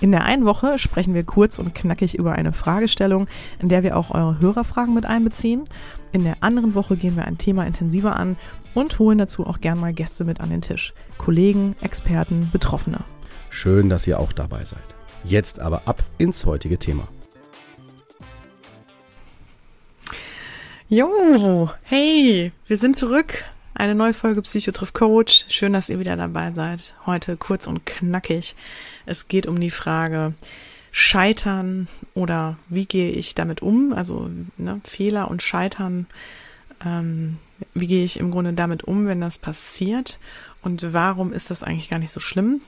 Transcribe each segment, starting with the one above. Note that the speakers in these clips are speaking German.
In der einen Woche sprechen wir kurz und knackig über eine Fragestellung, in der wir auch eure Hörerfragen mit einbeziehen. In der anderen Woche gehen wir ein Thema intensiver an und holen dazu auch gern mal Gäste mit an den Tisch. Kollegen, Experten, Betroffene. Schön, dass ihr auch dabei seid. Jetzt aber ab ins heutige Thema. Jo, hey, wir sind zurück. Eine neue Folge Psychotriff Coach. Schön, dass ihr wieder dabei seid. Heute kurz und knackig. Es geht um die Frage Scheitern oder wie gehe ich damit um? Also ne, Fehler und Scheitern. Ähm, wie gehe ich im Grunde damit um, wenn das passiert? Und warum ist das eigentlich gar nicht so schlimm?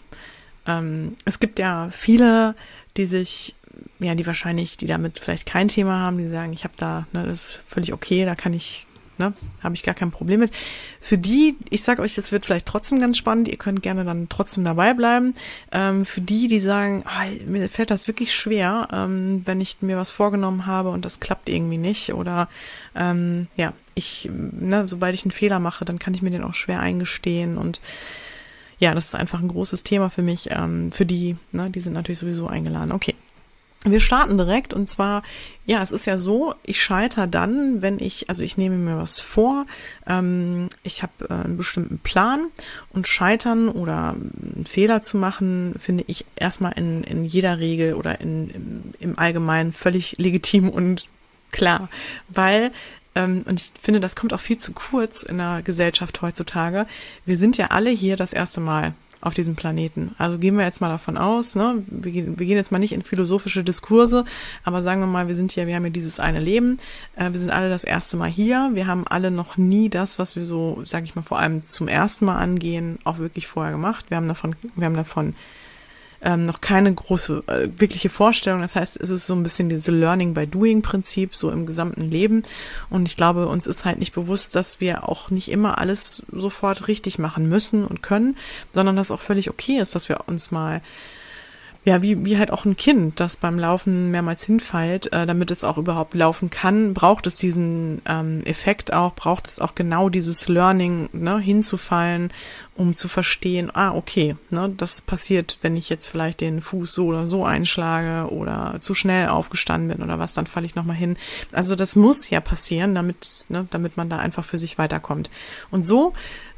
Ähm, es gibt ja viele, die sich, ja, die wahrscheinlich, die damit vielleicht kein Thema haben, die sagen, ich habe da, ne, das ist völlig okay, da kann ich, ne, habe ich gar kein Problem mit. Für die, ich sage euch, das wird vielleicht trotzdem ganz spannend, ihr könnt gerne dann trotzdem dabei bleiben. Ähm, für die, die sagen, oh, mir fällt das wirklich schwer, ähm, wenn ich mir was vorgenommen habe und das klappt irgendwie nicht oder ähm, ja, ich, ne, sobald ich einen Fehler mache, dann kann ich mir den auch schwer eingestehen und ja, das ist einfach ein großes Thema für mich. Ähm, für die, ne, die sind natürlich sowieso eingeladen. Okay. Wir starten direkt und zwar, ja, es ist ja so, ich scheitere dann, wenn ich, also ich nehme mir was vor, ähm, ich habe äh, einen bestimmten Plan und scheitern oder einen Fehler zu machen, finde ich erstmal in, in jeder Regel oder in, im, im Allgemeinen völlig legitim und klar, weil ähm, und ich finde, das kommt auch viel zu kurz in der Gesellschaft heutzutage. Wir sind ja alle hier das erste Mal auf diesem Planeten. Also gehen wir jetzt mal davon aus, ne? wir, gehen, wir gehen jetzt mal nicht in philosophische Diskurse, aber sagen wir mal, wir sind hier, wir haben hier dieses eine Leben, äh, wir sind alle das erste Mal hier, wir haben alle noch nie das, was wir so, sag ich mal, vor allem zum ersten Mal angehen, auch wirklich vorher gemacht. Wir haben davon, wir haben davon ähm, noch keine große, äh, wirkliche Vorstellung. Das heißt, es ist so ein bisschen diese Learning by Doing Prinzip, so im gesamten Leben. Und ich glaube, uns ist halt nicht bewusst, dass wir auch nicht immer alles sofort richtig machen müssen und können, sondern dass auch völlig okay ist, dass wir uns mal ja, wie, wie halt auch ein Kind, das beim Laufen mehrmals hinfällt, äh, damit es auch überhaupt laufen kann, braucht es diesen ähm, Effekt auch, braucht es auch genau dieses Learning, ne, hinzufallen, um zu verstehen, ah, okay, ne, das passiert, wenn ich jetzt vielleicht den Fuß so oder so einschlage oder zu schnell aufgestanden bin oder was, dann falle ich nochmal hin. Also das muss ja passieren, damit, ne, damit man da einfach für sich weiterkommt. Und so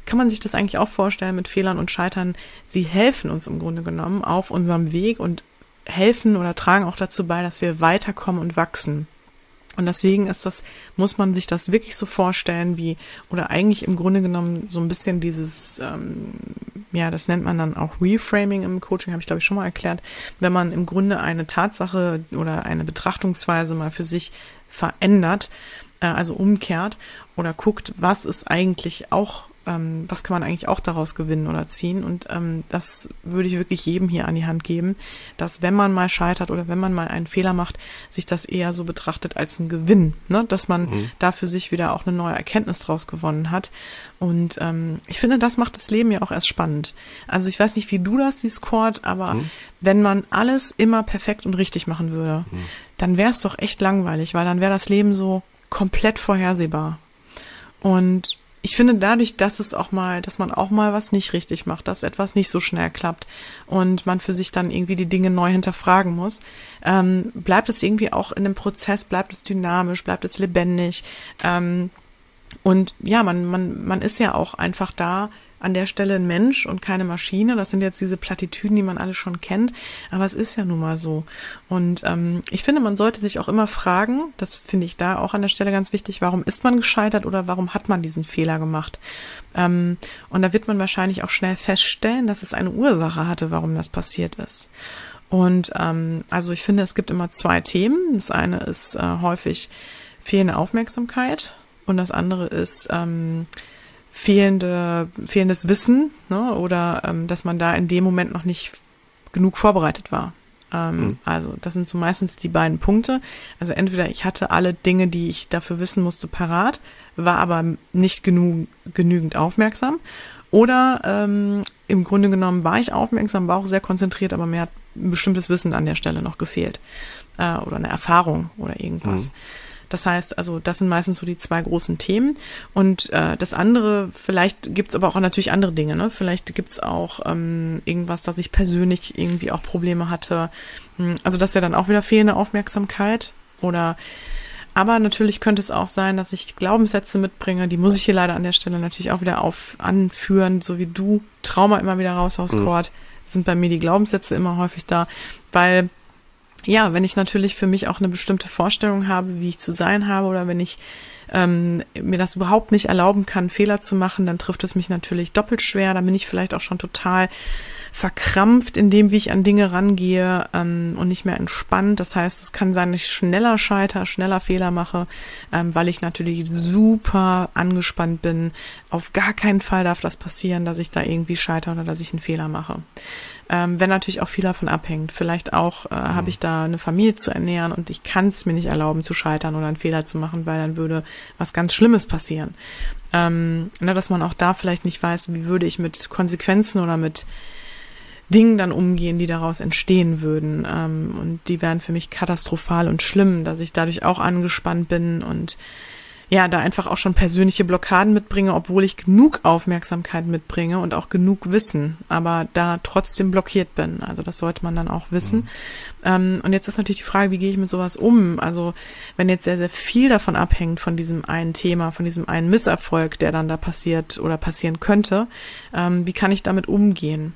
kann man sich das eigentlich auch vorstellen mit Fehlern und Scheitern. Sie helfen uns im Grunde genommen auf unserem Weg und helfen oder tragen auch dazu bei, dass wir weiterkommen und wachsen. Und deswegen ist das, muss man sich das wirklich so vorstellen, wie, oder eigentlich im Grunde genommen so ein bisschen dieses, ähm, ja, das nennt man dann auch Reframing im Coaching, habe ich glaube ich schon mal erklärt, wenn man im Grunde eine Tatsache oder eine Betrachtungsweise mal für sich verändert, äh, also umkehrt oder guckt, was ist eigentlich auch ähm, was kann man eigentlich auch daraus gewinnen oder ziehen. Und ähm, das würde ich wirklich jedem hier an die Hand geben, dass wenn man mal scheitert oder wenn man mal einen Fehler macht, sich das eher so betrachtet als ein Gewinn, ne? dass man mhm. da für sich wieder auch eine neue Erkenntnis draus gewonnen hat. Und ähm, ich finde, das macht das Leben ja auch erst spannend. Also ich weiß nicht, wie du das siehst, Cord, aber mhm. wenn man alles immer perfekt und richtig machen würde, mhm. dann wäre es doch echt langweilig, weil dann wäre das Leben so komplett vorhersehbar. Und ich finde dadurch, dass es auch mal, dass man auch mal was nicht richtig macht, dass etwas nicht so schnell klappt und man für sich dann irgendwie die Dinge neu hinterfragen muss, ähm, bleibt es irgendwie auch in dem Prozess, bleibt es dynamisch, bleibt es lebendig. Ähm, und ja, man, man, man ist ja auch einfach da, an der Stelle ein Mensch und keine Maschine. Das sind jetzt diese Plattitüden, die man alle schon kennt. Aber es ist ja nun mal so. Und ähm, ich finde, man sollte sich auch immer fragen, das finde ich da auch an der Stelle ganz wichtig, warum ist man gescheitert oder warum hat man diesen Fehler gemacht? Ähm, und da wird man wahrscheinlich auch schnell feststellen, dass es eine Ursache hatte, warum das passiert ist. Und ähm, also ich finde, es gibt immer zwei Themen. Das eine ist äh, häufig fehlende Aufmerksamkeit und das andere ist ähm, fehlende, fehlendes Wissen ne? oder ähm, dass man da in dem Moment noch nicht genug vorbereitet war. Ähm, mhm. Also das sind so meistens die beiden Punkte. Also entweder ich hatte alle Dinge, die ich dafür wissen musste, parat, war aber nicht genug, genügend aufmerksam. Oder ähm, im Grunde genommen war ich aufmerksam, war auch sehr konzentriert, aber mir hat ein bestimmtes Wissen an der Stelle noch gefehlt. Äh, oder eine Erfahrung oder irgendwas. Mhm. Das heißt, also das sind meistens so die zwei großen Themen. Und äh, das andere, vielleicht gibt's aber auch natürlich andere Dinge. Ne? Vielleicht gibt's auch ähm, irgendwas, dass ich persönlich irgendwie auch Probleme hatte. Hm, also das ist ja dann auch wieder fehlende Aufmerksamkeit. Oder aber natürlich könnte es auch sein, dass ich Glaubenssätze mitbringe. Die muss ich hier leider an der Stelle natürlich auch wieder auf anführen, so wie du Trauma immer wieder raushaust, mhm. Cord, sind bei mir die Glaubenssätze immer häufig da, weil ja, wenn ich natürlich für mich auch eine bestimmte Vorstellung habe, wie ich zu sein habe, oder wenn ich ähm, mir das überhaupt nicht erlauben kann, Fehler zu machen, dann trifft es mich natürlich doppelt schwer. Dann bin ich vielleicht auch schon total verkrampft in dem, wie ich an Dinge rangehe ähm, und nicht mehr entspannt. Das heißt, es kann sein, dass ich schneller scheiter, schneller Fehler mache, ähm, weil ich natürlich super angespannt bin. Auf gar keinen Fall darf das passieren, dass ich da irgendwie scheitere oder dass ich einen Fehler mache. Ähm, wenn natürlich auch viel davon abhängt. Vielleicht auch äh, mhm. habe ich da eine Familie zu ernähren und ich kann es mir nicht erlauben zu scheitern oder einen Fehler zu machen, weil dann würde was ganz Schlimmes passieren. Ähm, ne, dass man auch da vielleicht nicht weiß, wie würde ich mit Konsequenzen oder mit Dingen dann umgehen, die daraus entstehen würden. Ähm, und die wären für mich katastrophal und schlimm, dass ich dadurch auch angespannt bin und ja, da einfach auch schon persönliche Blockaden mitbringe, obwohl ich genug Aufmerksamkeit mitbringe und auch genug Wissen, aber da trotzdem blockiert bin. Also das sollte man dann auch wissen. Mhm. Ähm, und jetzt ist natürlich die Frage, wie gehe ich mit sowas um? Also wenn jetzt sehr, sehr viel davon abhängt, von diesem einen Thema, von diesem einen Misserfolg, der dann da passiert oder passieren könnte, ähm, wie kann ich damit umgehen?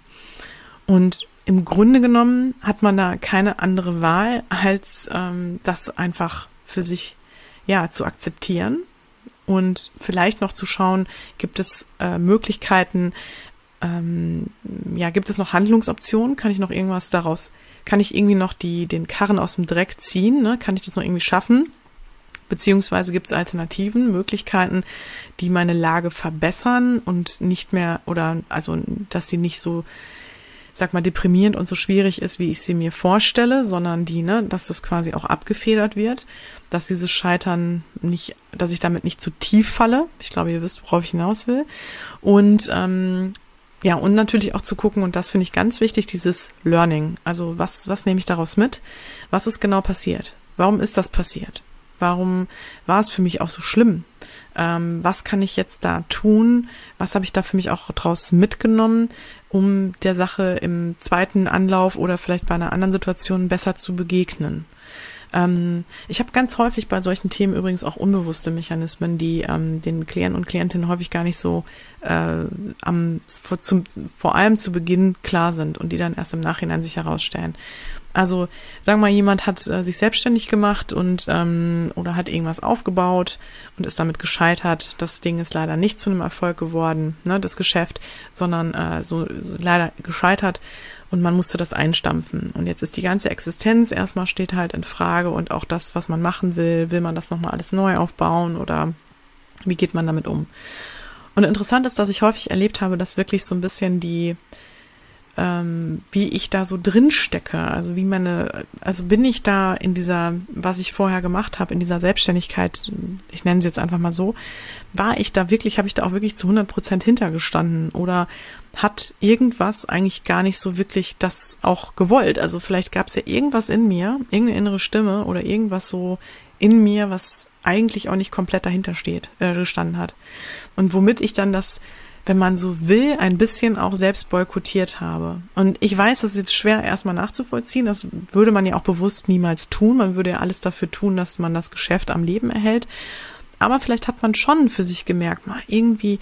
Und im Grunde genommen hat man da keine andere Wahl, als ähm, das einfach für sich ja, zu akzeptieren und vielleicht noch zu schauen, gibt es äh, Möglichkeiten, ähm, ja, gibt es noch Handlungsoptionen? Kann ich noch irgendwas daraus, kann ich irgendwie noch die, den Karren aus dem Dreck ziehen? Ne? Kann ich das noch irgendwie schaffen? Beziehungsweise gibt es Alternativen, Möglichkeiten, die meine Lage verbessern und nicht mehr, oder also, dass sie nicht so sag mal, deprimierend und so schwierig ist, wie ich sie mir vorstelle, sondern die, ne, dass das quasi auch abgefedert wird, dass dieses Scheitern nicht, dass ich damit nicht zu tief falle. Ich glaube, ihr wisst, worauf ich hinaus will. Und ähm, ja, und natürlich auch zu gucken, und das finde ich ganz wichtig, dieses Learning. Also was, was nehme ich daraus mit? Was ist genau passiert? Warum ist das passiert? Warum war es für mich auch so schlimm? Ähm, was kann ich jetzt da tun? Was habe ich da für mich auch draus mitgenommen? um der Sache im zweiten Anlauf oder vielleicht bei einer anderen Situation besser zu begegnen. Ähm, ich habe ganz häufig bei solchen Themen übrigens auch unbewusste Mechanismen, die ähm, den Klienten und Klientinnen häufig gar nicht so äh, am, vor, zum, vor allem zu Beginn klar sind und die dann erst im Nachhinein sich herausstellen. Also sagen wir mal, jemand hat äh, sich selbstständig gemacht und ähm, oder hat irgendwas aufgebaut und ist damit gescheitert. Das Ding ist leider nicht zu einem Erfolg geworden, ne, das Geschäft, sondern äh, so, so leider gescheitert und man musste das einstampfen. Und jetzt ist die ganze Existenz erstmal steht halt in Frage und auch das, was man machen will, will man das nochmal alles neu aufbauen oder wie geht man damit um? Und interessant ist, dass ich häufig erlebt habe, dass wirklich so ein bisschen die ähm, wie ich da so drin stecke. Also wie meine, also bin ich da in dieser, was ich vorher gemacht habe, in dieser Selbstständigkeit, ich nenne sie jetzt einfach mal so, war ich da wirklich, habe ich da auch wirklich zu 100 Prozent hintergestanden oder hat irgendwas eigentlich gar nicht so wirklich das auch gewollt. Also vielleicht gab es ja irgendwas in mir, irgendeine innere Stimme oder irgendwas so in mir, was eigentlich auch nicht komplett dahinter steht, äh, gestanden hat. Und womit ich dann das wenn man so will, ein bisschen auch selbst boykottiert habe. Und ich weiß, das ist jetzt schwer erstmal nachzuvollziehen. Das würde man ja auch bewusst niemals tun. Man würde ja alles dafür tun, dass man das Geschäft am Leben erhält. Aber vielleicht hat man schon für sich gemerkt, mal irgendwie,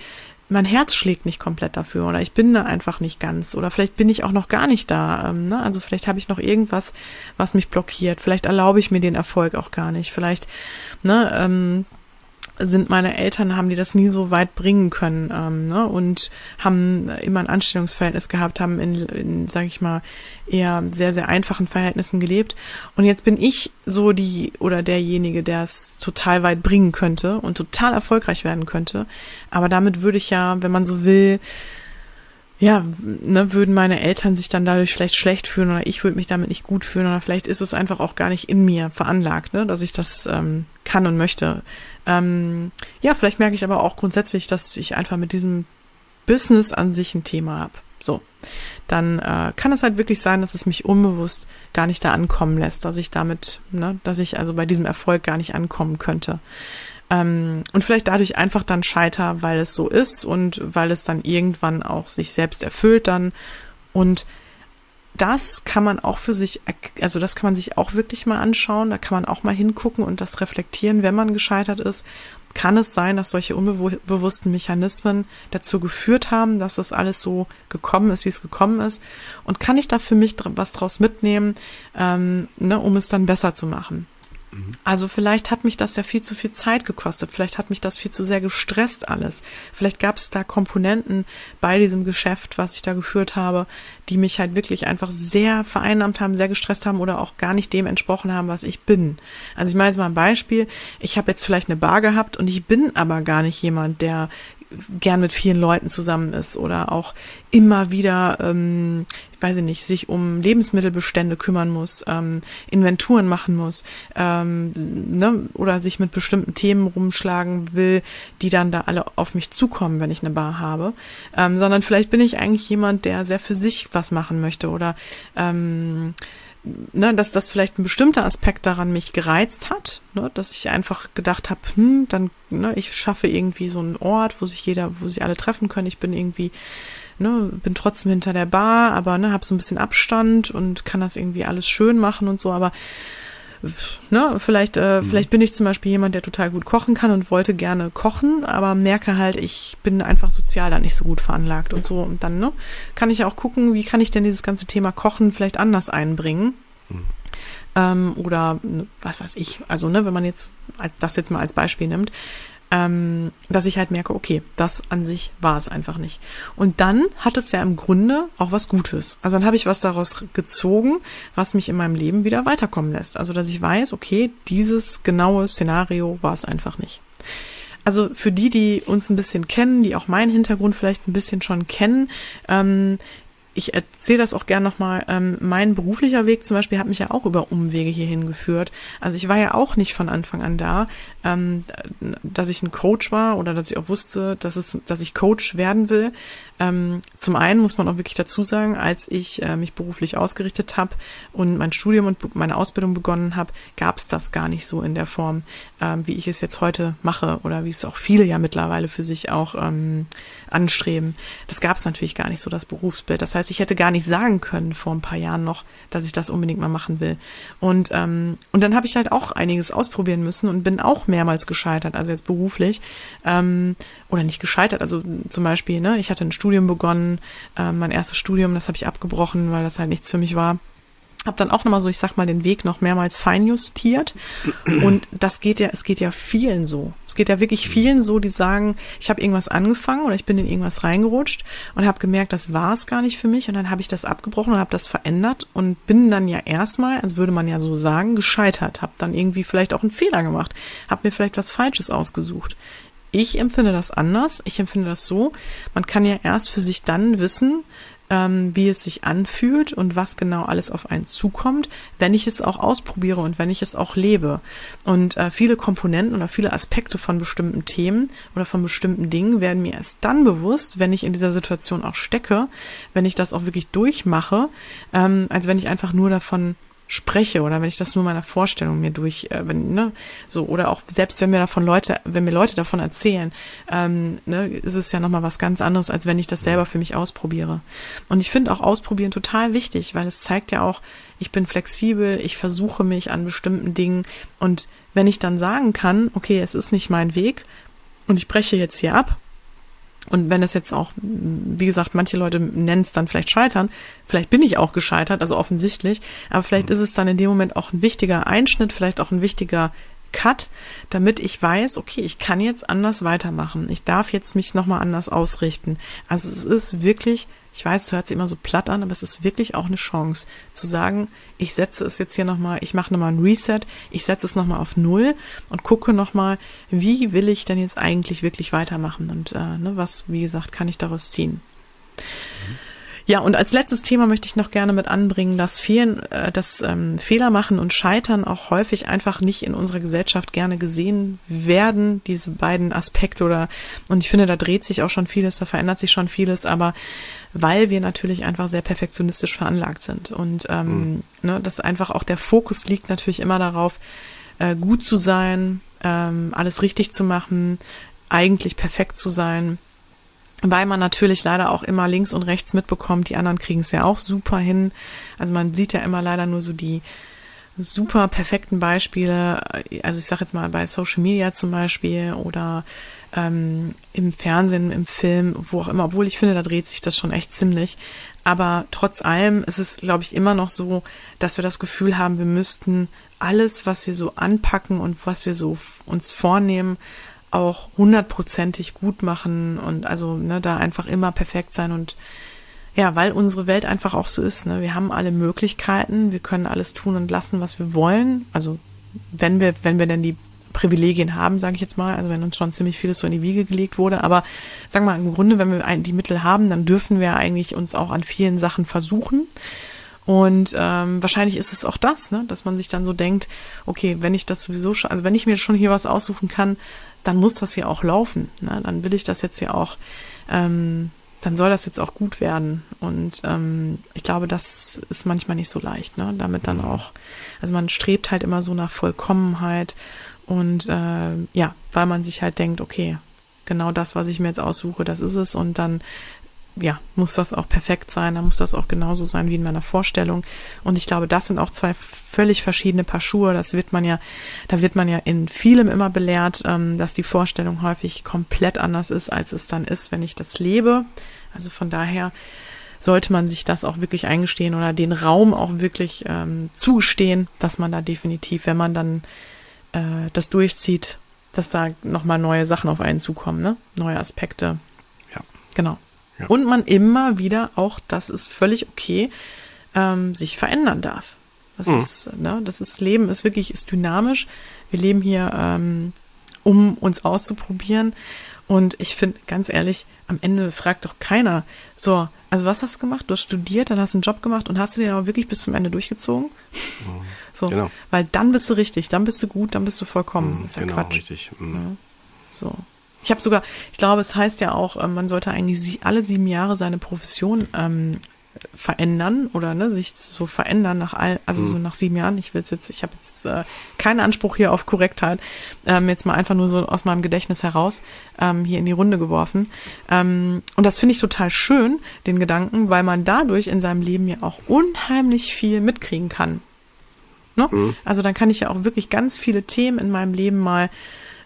mein Herz schlägt nicht komplett dafür oder ich bin da einfach nicht ganz oder vielleicht bin ich auch noch gar nicht da. Ähm, ne? Also vielleicht habe ich noch irgendwas, was mich blockiert. Vielleicht erlaube ich mir den Erfolg auch gar nicht. Vielleicht, ne, ähm, sind meine Eltern, haben die das nie so weit bringen können ähm, ne? und haben immer ein Anstellungsverhältnis gehabt, haben in, in sage ich mal, eher sehr, sehr einfachen Verhältnissen gelebt. Und jetzt bin ich so die oder derjenige, der es total weit bringen könnte und total erfolgreich werden könnte. Aber damit würde ich ja, wenn man so will, ja, ne, würden meine Eltern sich dann dadurch vielleicht schlecht fühlen oder ich würde mich damit nicht gut fühlen oder vielleicht ist es einfach auch gar nicht in mir veranlagt, ne, dass ich das ähm, kann und möchte. Ähm, ja, vielleicht merke ich aber auch grundsätzlich, dass ich einfach mit diesem Business an sich ein Thema habe. So, dann äh, kann es halt wirklich sein, dass es mich unbewusst gar nicht da ankommen lässt, dass ich damit, ne, dass ich also bei diesem Erfolg gar nicht ankommen könnte. Ähm, und vielleicht dadurch einfach dann scheiter, weil es so ist und weil es dann irgendwann auch sich selbst erfüllt dann. Und das kann man auch für sich, also das kann man sich auch wirklich mal anschauen, da kann man auch mal hingucken und das reflektieren, wenn man gescheitert ist. Kann es sein, dass solche unbewussten Mechanismen dazu geführt haben, dass das alles so gekommen ist, wie es gekommen ist? Und kann ich da für mich was draus mitnehmen, ähm, ne, um es dann besser zu machen? Also vielleicht hat mich das ja viel zu viel Zeit gekostet, vielleicht hat mich das viel zu sehr gestresst alles. Vielleicht gab es da Komponenten bei diesem Geschäft, was ich da geführt habe, die mich halt wirklich einfach sehr vereinnahmt haben, sehr gestresst haben oder auch gar nicht dem entsprochen haben, was ich bin. Also ich meine jetzt mal ein Beispiel, ich habe jetzt vielleicht eine Bar gehabt und ich bin aber gar nicht jemand, der gern mit vielen Leuten zusammen ist oder auch immer wieder, ähm, ich weiß nicht, sich um Lebensmittelbestände kümmern muss, ähm, Inventuren machen muss, ähm, ne, oder sich mit bestimmten Themen rumschlagen will, die dann da alle auf mich zukommen, wenn ich eine Bar habe, ähm, sondern vielleicht bin ich eigentlich jemand, der sehr für sich was machen möchte oder ähm, ne, dass das vielleicht ein bestimmter Aspekt daran mich gereizt hat, ne, dass ich einfach gedacht habe, hm, dann, ne, ich schaffe irgendwie so einen Ort, wo sich jeder, wo sich alle treffen können. Ich bin irgendwie, ne, bin trotzdem hinter der Bar, aber ne, habe so ein bisschen Abstand und kann das irgendwie alles schön machen und so, aber ne, vielleicht, äh, mhm. vielleicht bin ich zum Beispiel jemand, der total gut kochen kann und wollte gerne kochen, aber merke halt, ich bin einfach sozial da nicht so gut veranlagt und so. Und dann, ne, kann ich auch gucken, wie kann ich denn dieses ganze Thema Kochen vielleicht anders einbringen. Mhm. Ähm, oder ne, was weiß ich, also ne, wenn man jetzt das jetzt mal als Beispiel nimmt, ähm, dass ich halt merke, okay, das an sich war es einfach nicht. Und dann hat es ja im Grunde auch was Gutes. Also dann habe ich was daraus gezogen, was mich in meinem Leben wieder weiterkommen lässt. Also dass ich weiß, okay, dieses genaue Szenario war es einfach nicht. Also für die, die uns ein bisschen kennen, die auch meinen Hintergrund vielleicht ein bisschen schon kennen, ähm, ich erzähle das auch gern nochmal. Ähm, mein beruflicher Weg zum Beispiel hat mich ja auch über Umwege hierhin geführt. Also ich war ja auch nicht von Anfang an da, ähm, dass ich ein Coach war oder dass ich auch wusste, dass es, dass ich Coach werden will. Ähm, zum einen muss man auch wirklich dazu sagen, als ich äh, mich beruflich ausgerichtet habe und mein Studium und meine Ausbildung begonnen habe, gab es das gar nicht so in der Form, ähm, wie ich es jetzt heute mache oder wie es auch viele ja mittlerweile für sich auch ähm, anstreben. Das gab es natürlich gar nicht so, das Berufsbild. Das heißt, ich hätte gar nicht sagen können vor ein paar Jahren noch, dass ich das unbedingt mal machen will. Und, ähm, und dann habe ich halt auch einiges ausprobieren müssen und bin auch mehrmals gescheitert, also jetzt beruflich. Ähm, oder nicht gescheitert, also zum Beispiel, ne, ich hatte ein Studium Studium begonnen, äh, mein erstes Studium, das habe ich abgebrochen, weil das halt nichts für mich war. Hab dann auch nochmal so, ich sag mal, den Weg noch mehrmals feinjustiert. Und das geht ja, es geht ja vielen so. Es geht ja wirklich vielen so, die sagen, ich habe irgendwas angefangen oder ich bin in irgendwas reingerutscht und habe gemerkt, das war es gar nicht für mich. Und dann habe ich das abgebrochen und habe das verändert und bin dann ja erstmal, also würde man ja so sagen, gescheitert. Habe dann irgendwie vielleicht auch einen Fehler gemacht. Habe mir vielleicht was Falsches ausgesucht. Ich empfinde das anders. Ich empfinde das so, man kann ja erst für sich dann wissen, ähm, wie es sich anfühlt und was genau alles auf einen zukommt, wenn ich es auch ausprobiere und wenn ich es auch lebe. Und äh, viele Komponenten oder viele Aspekte von bestimmten Themen oder von bestimmten Dingen werden mir erst dann bewusst, wenn ich in dieser Situation auch stecke, wenn ich das auch wirklich durchmache, ähm, als wenn ich einfach nur davon spreche oder wenn ich das nur meiner Vorstellung mir durch, äh, wenn, ne, so, oder auch selbst wenn mir davon Leute, wenn mir Leute davon erzählen, ähm, ne, ist es ja nochmal was ganz anderes, als wenn ich das selber für mich ausprobiere. Und ich finde auch Ausprobieren total wichtig, weil es zeigt ja auch, ich bin flexibel, ich versuche mich an bestimmten Dingen und wenn ich dann sagen kann, okay, es ist nicht mein Weg und ich breche jetzt hier ab, und wenn es jetzt auch, wie gesagt, manche Leute nennen es dann vielleicht scheitern, vielleicht bin ich auch gescheitert, also offensichtlich, aber vielleicht mhm. ist es dann in dem Moment auch ein wichtiger Einschnitt, vielleicht auch ein wichtiger Cut, damit ich weiß, okay, ich kann jetzt anders weitermachen. Ich darf jetzt mich nochmal anders ausrichten. Also es ist wirklich ich weiß, es hört sich immer so platt an, aber es ist wirklich auch eine Chance zu sagen, ich setze es jetzt hier nochmal, ich mache nochmal ein Reset, ich setze es nochmal auf Null und gucke nochmal, wie will ich denn jetzt eigentlich wirklich weitermachen und äh, ne, was, wie gesagt, kann ich daraus ziehen. Mhm. Ja, und als letztes Thema möchte ich noch gerne mit anbringen, dass, vielen, äh, dass ähm, Fehler machen und Scheitern auch häufig einfach nicht in unserer Gesellschaft gerne gesehen werden, diese beiden Aspekte oder, und ich finde, da dreht sich auch schon vieles, da verändert sich schon vieles, aber weil wir natürlich einfach sehr perfektionistisch veranlagt sind und ähm, mhm. ne, dass einfach auch der Fokus liegt natürlich immer darauf, äh, gut zu sein, ähm, alles richtig zu machen, eigentlich perfekt zu sein weil man natürlich leider auch immer links und rechts mitbekommt, die anderen kriegen es ja auch super hin. Also man sieht ja immer leider nur so die super perfekten Beispiele, also ich sage jetzt mal bei Social Media zum Beispiel oder ähm, im Fernsehen, im Film, wo auch immer, obwohl ich finde, da dreht sich das schon echt ziemlich. Aber trotz allem ist es, glaube ich, immer noch so, dass wir das Gefühl haben, wir müssten alles, was wir so anpacken und was wir so uns vornehmen, auch hundertprozentig gut machen und also ne, da einfach immer perfekt sein und ja, weil unsere Welt einfach auch so ist. Ne? Wir haben alle Möglichkeiten, wir können alles tun und lassen, was wir wollen. Also wenn wir, wenn wir denn die Privilegien haben, sage ich jetzt mal, also wenn uns schon ziemlich vieles so in die Wiege gelegt wurde, aber sagen wir mal, im Grunde, wenn wir die Mittel haben, dann dürfen wir eigentlich uns auch an vielen Sachen versuchen. Und ähm, wahrscheinlich ist es auch das, ne, dass man sich dann so denkt, okay, wenn ich das sowieso schon, also wenn ich mir schon hier was aussuchen kann, dann muss das ja auch laufen. Ne? Dann will ich das jetzt ja auch, ähm, dann soll das jetzt auch gut werden. Und ähm, ich glaube, das ist manchmal nicht so leicht, ne? Damit dann mhm. auch, also man strebt halt immer so nach Vollkommenheit und äh, ja, weil man sich halt denkt, okay, genau das, was ich mir jetzt aussuche, das ist es. Und dann ja, muss das auch perfekt sein, dann muss das auch genauso sein wie in meiner Vorstellung. Und ich glaube, das sind auch zwei völlig verschiedene Paar Schuhe. Das wird man ja, da wird man ja in vielem immer belehrt, ähm, dass die Vorstellung häufig komplett anders ist, als es dann ist, wenn ich das lebe. Also von daher sollte man sich das auch wirklich eingestehen oder den Raum auch wirklich ähm, zugestehen, dass man da definitiv, wenn man dann äh, das durchzieht, dass da nochmal neue Sachen auf einen zukommen, ne? Neue Aspekte. Ja. Genau. Ja. Und man immer wieder auch, das ist völlig okay, ähm, sich verändern darf. Das mhm. ist, ne, das ist Leben ist wirklich, ist dynamisch. Wir leben hier, ähm, um uns auszuprobieren. Und ich finde, ganz ehrlich, am Ende fragt doch keiner, so, also was hast du gemacht? Du hast studiert, dann hast du einen Job gemacht und hast du den aber wirklich bis zum Ende durchgezogen? Mhm. So, genau. weil dann bist du richtig, dann bist du gut, dann bist du vollkommen. Mhm, ist ja genau, Quatsch. richtig. Mhm. Ja, so. Ich habe sogar, ich glaube, es heißt ja auch, ähm, man sollte eigentlich alle sieben Jahre seine Profession ähm, verändern oder ne, sich so verändern nach all, also mhm. so nach sieben Jahren. Ich will jetzt, ich habe jetzt äh, keinen Anspruch hier auf Korrektheit, ähm, jetzt mal einfach nur so aus meinem Gedächtnis heraus ähm, hier in die Runde geworfen. Ähm, und das finde ich total schön, den Gedanken, weil man dadurch in seinem Leben ja auch unheimlich viel mitkriegen kann. Ne? Mhm. Also dann kann ich ja auch wirklich ganz viele Themen in meinem Leben mal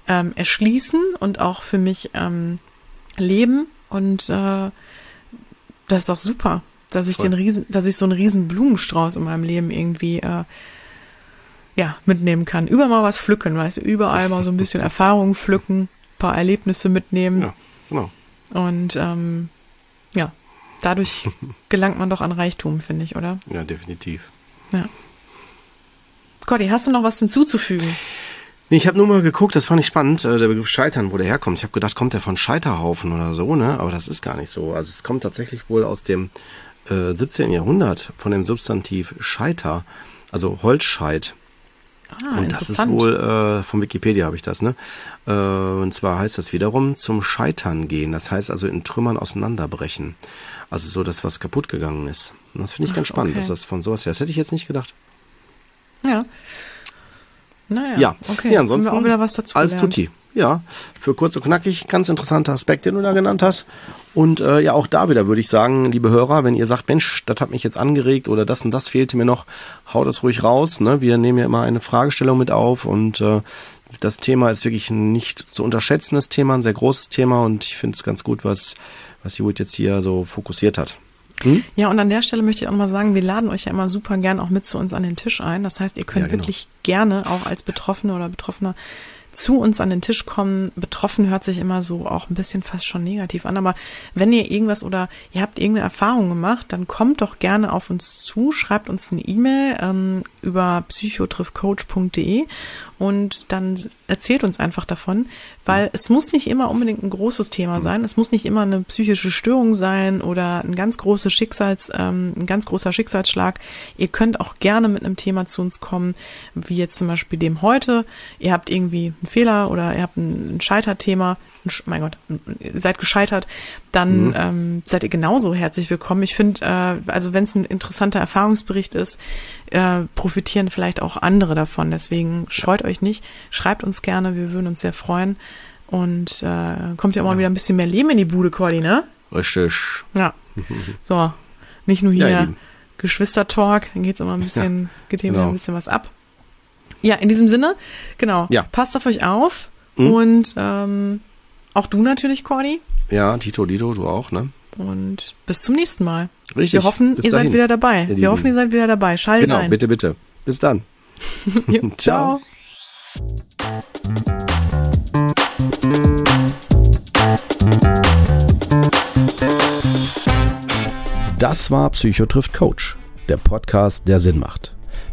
ähm, erschließen und auch für mich ähm, leben. Und äh, das ist doch super, dass ich Voll. den riesen, dass ich so einen riesen Blumenstrauß in meinem Leben irgendwie äh, ja mitnehmen kann. Überall mal was pflücken, weißt du, überall mal so ein bisschen Erfahrung pflücken, paar Erlebnisse mitnehmen. Ja, genau. Und ähm, ja, dadurch gelangt man doch an Reichtum, finde ich, oder? Ja, definitiv. Ja. Gotti, hast du noch was hinzuzufügen? Nee, ich habe nur mal geguckt, das fand ich spannend, äh, der Begriff Scheitern, wo der herkommt. Ich habe gedacht, kommt der von Scheiterhaufen oder so, ne? Aber das ist gar nicht so. Also es kommt tatsächlich wohl aus dem äh, 17. Jahrhundert von dem Substantiv Scheiter, also Holzscheit. Ah, und das ist wohl äh, vom Wikipedia habe ich das, ne? Äh, und zwar heißt das wiederum zum Scheitern gehen. Das heißt also in Trümmern auseinanderbrechen. Also so das, was kaputt gegangen ist. Und das finde ich Ach, ganz spannend, okay. dass das von sowas her. Das hätte ich jetzt nicht gedacht. Ja. Naja, ja. okay. Ja, ansonsten Haben wir auch wieder was dazu gelernt. tutti. Ja, für kurz und knackig, ganz interessanter Aspekt, den du da genannt hast. Und äh, ja, auch da wieder würde ich sagen, liebe Hörer, wenn ihr sagt, Mensch, das hat mich jetzt angeregt oder das und das fehlte mir noch, haut das ruhig raus. Ne? Wir nehmen ja immer eine Fragestellung mit auf und äh, das Thema ist wirklich ein nicht zu unterschätzendes Thema, ein sehr großes Thema und ich finde es ganz gut, was, was Judith jetzt hier so fokussiert hat. Hm? Ja, und an der Stelle möchte ich auch mal sagen, wir laden euch ja immer super gern auch mit zu uns an den Tisch ein. Das heißt, ihr könnt ja, genau. wirklich gerne auch als Betroffene oder Betroffener zu uns an den Tisch kommen. Betroffen hört sich immer so auch ein bisschen fast schon negativ an, aber wenn ihr irgendwas oder ihr habt irgendeine Erfahrung gemacht, dann kommt doch gerne auf uns zu, schreibt uns eine E-Mail ähm, über psychotriffcoach.de und dann erzählt uns einfach davon, weil es muss nicht immer unbedingt ein großes Thema sein, es muss nicht immer eine psychische Störung sein oder ein ganz großes Schicksals, ähm, ein ganz großer Schicksalsschlag. Ihr könnt auch gerne mit einem Thema zu uns kommen, wie jetzt zum Beispiel dem heute. Ihr habt irgendwie einen Fehler oder ihr habt ein Scheiterthema, ein, mein Gott, ihr seid gescheitert, dann mhm. ähm, seid ihr genauso herzlich willkommen. Ich finde, äh, also wenn es ein interessanter Erfahrungsbericht ist, äh, profitieren vielleicht auch andere davon. Deswegen scheut euch nicht, schreibt uns gerne, wir würden uns sehr freuen. Und äh, kommt ja auch mal wieder ein bisschen mehr Leben in die Bude, Cordy, ne? Richtig. Ja. So, nicht nur hier ja, Geschwistertalk, dann geht's immer ein bisschen, ja, geht hier genau. ein bisschen was ab. Ja, in diesem Sinne, genau. Ja. Passt auf euch auf. Mhm. Und ähm, auch du natürlich, Cordy. Ja, Tito, Dito, du auch, ne? Und bis zum nächsten Mal. Richtig. Wir hoffen, ihr dahin. seid wieder dabei. Wir hoffen, ihr seid wieder dabei. Schaltet genau, ein. bitte, bitte. Bis dann. Ciao. Das war Psychotrift Coach, der Podcast, der Sinn macht.